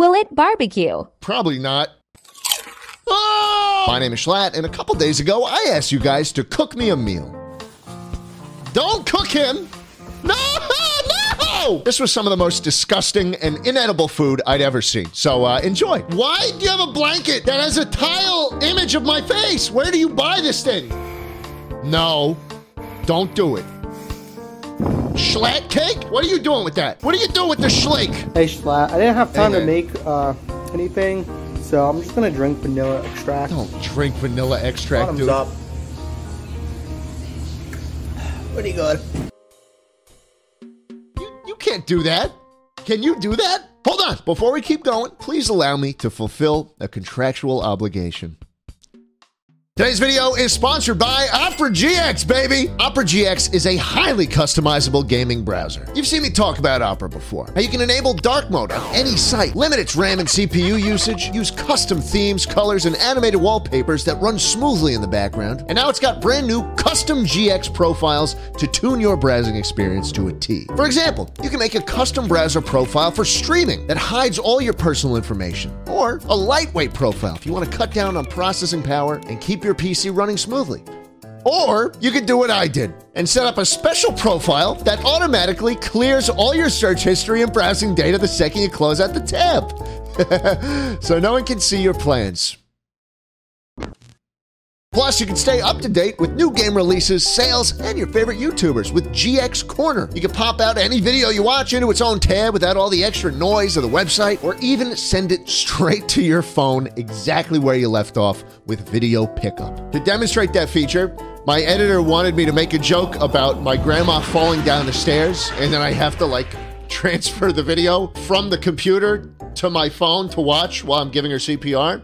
Will it barbecue? Probably not. Oh! My name is Schlatt, and a couple days ago, I asked you guys to cook me a meal. Don't cook him! No! No! This was some of the most disgusting and inedible food I'd ever seen. So uh, enjoy. Why do you have a blanket that has a tile image of my face? Where do you buy this thing? No, don't do it. Schlatt cake? What are you doing with that? What are you doing with the schlake? Hey Schlatt, I didn't have time Hey, to make uh, anything, so I'm just gonna drink vanilla extract. Don't drink vanilla extract, Bottoms dude. up. Pretty good. You, you can't do that. Can you do that? Hold on. Before we keep going, please allow me to fulfill a contractual obligation. Today's video is sponsored by Opera GX, baby. Opera GX is a highly customizable gaming browser. You've seen me talk about Opera before. How you can enable dark mode on any site, limit its RAM and CPU usage, use custom themes, colors, and animated wallpapers that run smoothly in the background. And now it's got brand new custom GX profiles to tune your browsing experience to a T. For example, you can make a custom browser profile for streaming that hides all your personal information, or a lightweight profile if you want to cut down on processing power and keep your PC running smoothly. Or you could do what I did and set up a special profile that automatically clears all your search history and browsing data the second you close out the tab. so no one can see your plans. Plus, you can stay up to date with new game releases, sales, and your favorite YouTubers with GX Corner. You can pop out any video you watch into its own tab without all the extra noise of the website, or even send it straight to your phone exactly where you left off with video pickup. To demonstrate that feature, my editor wanted me to make a joke about my grandma falling down the stairs, and then I have to like transfer the video from the computer to my phone to watch while I'm giving her CPR.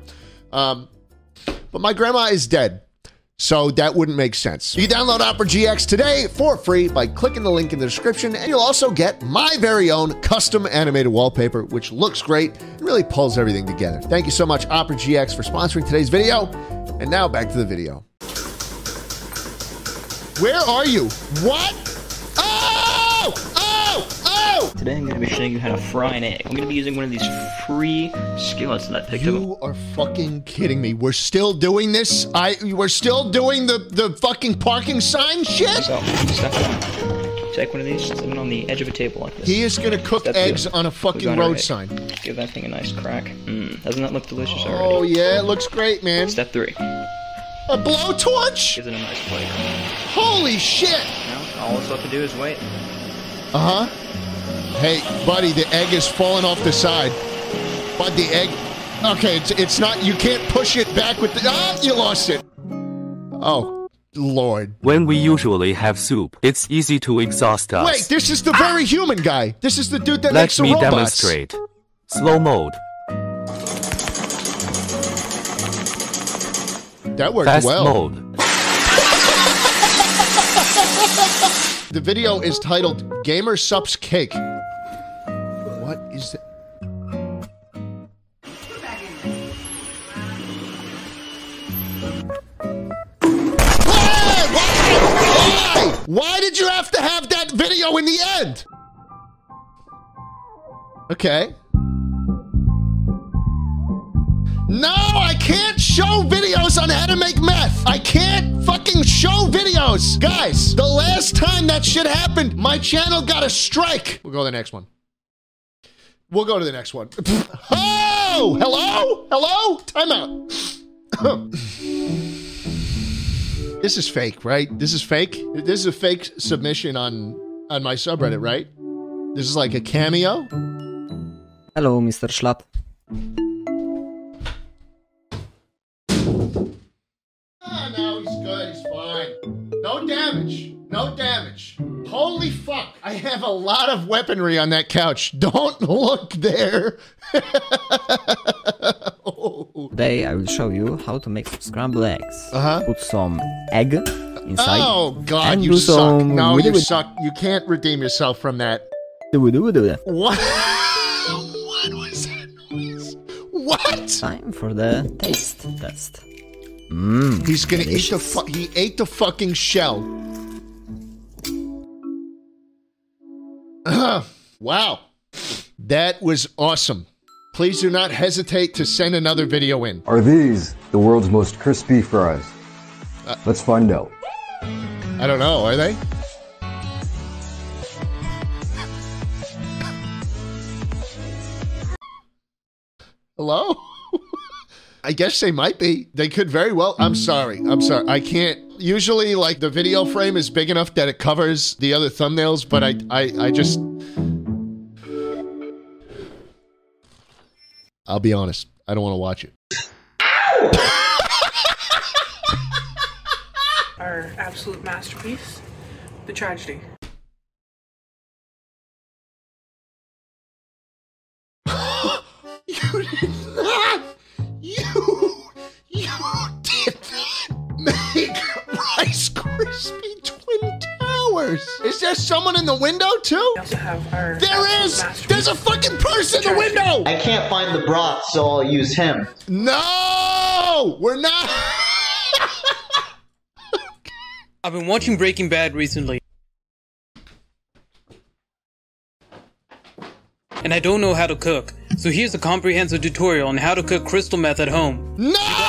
Um, but my grandma is dead. So that wouldn't make sense. You download Opera GX today for free by clicking the link in the description, and you'll also get my very own custom animated wallpaper, which looks great and really pulls everything together. Thank you so much, Opera GX, for sponsoring today's video. And now back to the video. Where are you? What? Today I'm going to be showing you how to fry an egg. I'm going to be using one of these free skillets that I picked up. You are fucking kidding me. We're still doing this? I we're still doing the the fucking parking sign shit? So, step one. Take one of these, set it on the edge of a table like this. He is gonna cook Step eggs two. on a fucking on road sign. Give that thing a nice crack. Mmm, doesn't that look delicious Oh already? Oh yeah, it looks great, man. Step three. A blowtorch? Gives it a nice flavor. Holy shit! Now, all it's left to do is wait. Uh huh. Hey, buddy, the egg is falling off the side. But the egg. Okay, it's it's not. You can't push it back with the. Ah, you lost it. Oh, Lord. When we usually have soup, it's easy to exhaust us. Wait, this is the very human guy. This is the dude that Let makes the me demonstrate. Slow mode, That worked fast well. mode, The video is titled Gamer Supps Cake. Is? Why did you have to have that video in the end? Okay. No, I can't show videos on how to make meth. I can't fucking show videos. Guys, the last time that shit happened, my channel got a strike. We'll go to the next one. We'll go to the next one. oh, hello? Hello? timeout. this is fake, right? This is fake. This is a fake submission on on my subreddit, right? This is like a cameo. Hello, Mr. Schlatt. Ah, no, he's good. He's fine. No damage. No damage. Holy fuck. I have a lot of weaponry on that couch. Don't look there. oh. Today I will show you how to make some scrambled eggs. Uh-huh. Put some egg inside. Oh, God, and you suck. some No, you witty- suck. You can't redeem yourself from that. witty- What? what was that noise? What? Time for the taste test. Mmm. He's gonna eat the fu- he ate the fucking shell. wow. That was awesome. please do not hesitate to send another video in. Are these the world's most crispy fries? Uh, Let's find out. I don't know, are they? Hello? I guess they might be. They could very well. I'm sorry. I'm sorry. I can't. Usually, like the video mm. frame is big enough that it covers the other thumbnails, but I, I, I just. I'll be honest. I don't want to watch it. Our absolute masterpiece, The Tragedy. You did not. You. You did not make Rice Krispie Twin Towers. Is there someone in the window too? We also have our There absolute is. masterpiece, There's a fucking person in the window. I can't find the broth, so I'll use him. No, we're not. I've been watching Breaking Bad recently. And I don't know how to cook. So here's a comprehensive tutorial on how to cook crystal meth at home. No!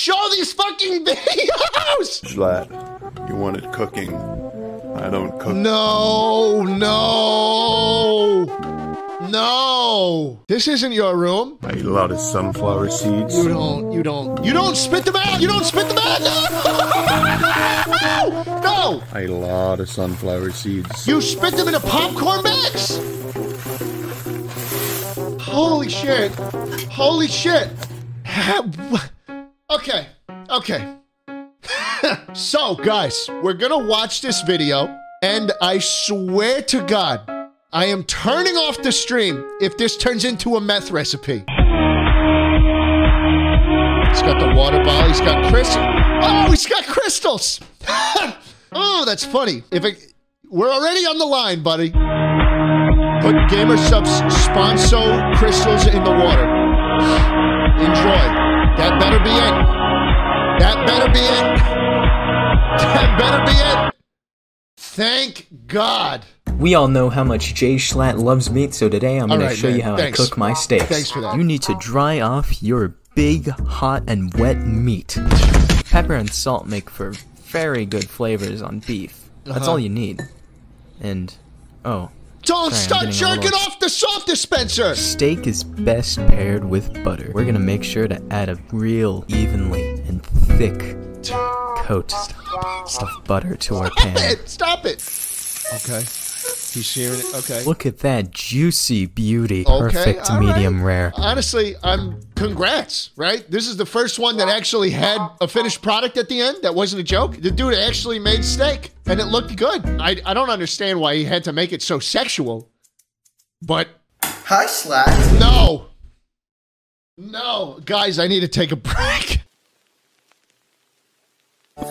Show these fucking videos. Schlatt, you wanted cooking. I don't cook. No, no, no. This isn't your room. I eat a lot of sunflower seeds. You don't. You don't. You don't spit them out. You don't spit them out. No! No! I eat a lot of sunflower seeds. You spit them into popcorn bags. Holy shit! Holy shit! okay. Okay. so, guys, we're gonna watch this video, and I swear to God, I am turning off the stream if this turns into a meth recipe. He's got the water bottle. He's got crystals. Oh, he's got crystals. oh, that's funny. If it, we're already on the line, buddy. Put Gamer Supps Sponso crystals in the water. Enjoy. That better be it. That better be it. That better be it. Thank God. We all know how much Jay Schlatt loves meat, so today I'm going Alright, to show man. you how Thanks. I cook my steaks. Thanks for that. You need to dry off your big, hot, and wet meat. Pepper and salt make for very good flavors on beef. That's Uh-huh. all you need. And, oh, Don't Sorry, I'm start getting a little- jerking off the salt dispenser. steak is best paired with butter. We're gonna make sure to add a real evenly and thick coat of butter to our pan. It, stop it. Okay. He's sharing it. Okay. Look at that juicy beauty. Okay, Perfect all right. medium rare. Honestly, I'm congrats, right? This is the first one that actually had a finished product at the end that wasn't a joke. The dude actually made steak and it looked good. I, I don't understand why he had to make it so sexual, but Hi, Slack. no. No, guys, I need to take a break.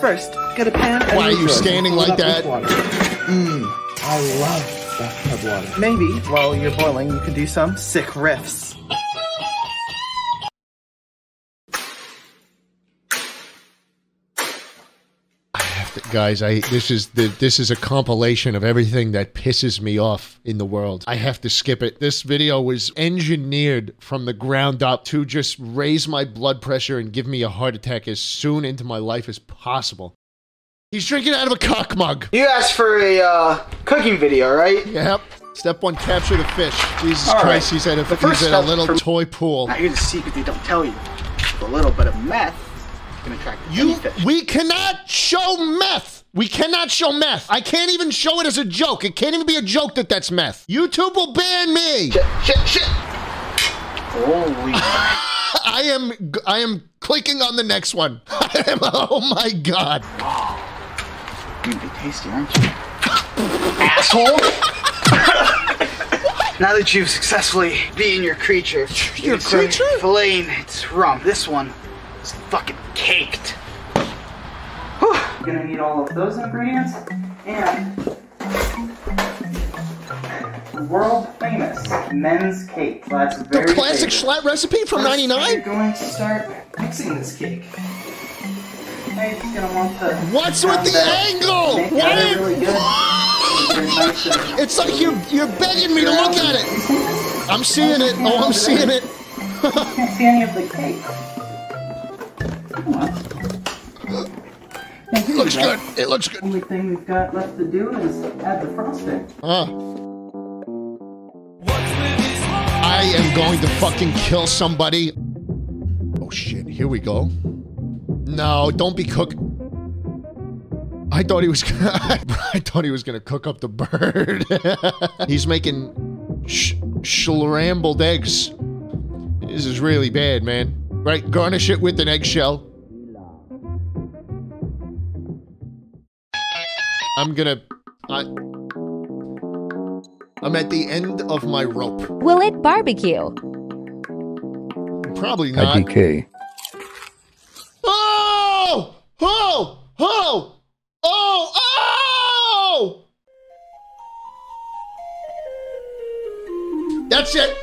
First, get a pan. Why are you standing like that? water. Mm. I love bathtub water. Maybe while you're boiling, you can do some sick riffs. guys i this is the this is a compilation of everything that pisses me off in the world i have to skip it this video was engineered from the ground up to just raise my blood pressure and give me a heart attack as soon into my life as possible he's drinking out of a cock mug You asked for a uh, cooking video, right? yep step one capture the fish jesus All right. christ he's at a, he's at a little toy pool Now, here's a secret they don't tell you. A little bit of meth can attract You, fish. we cannot show meth. We cannot show meth. I can't even show it as a joke. It can't even be a joke that that's meth. YouTube will ban me. Shit, shit, shit. Holy I am, I am clicking on the next one. I am, oh my god. You're gonna be tasty, aren't you? Asshole! now that you've successfully beaten your creature, Your you can start creature? Filleting its rump. This one is fucking caked. Whew. I'm gonna need all of those ingredients and world famous men's cake. So that's The classic favorite. Schlatt recipe from '99. You're going to start mixing this cake. What's with the angle? Make Why? really good. Very nice and- It's like you're you're begging me to look at it. I'm seeing it. Oh, I'm seeing it. I can't see any of the cake. It looks good. It looks good. Only thing we've got left to do is add the frosting. Uh. I am going to fucking kill somebody. Oh shit, here we go. No, don't be cook. I thought he was I thought he was gonna cook up the bird. He's making sh- scrambled eggs. This is really bad, man. Right, garnish it with an eggshell. I'm gonna. I, I'm at the end of my rope. Will it barbecue? Probably not. IDK. Oh! Oh! Oh! Oh! That's it.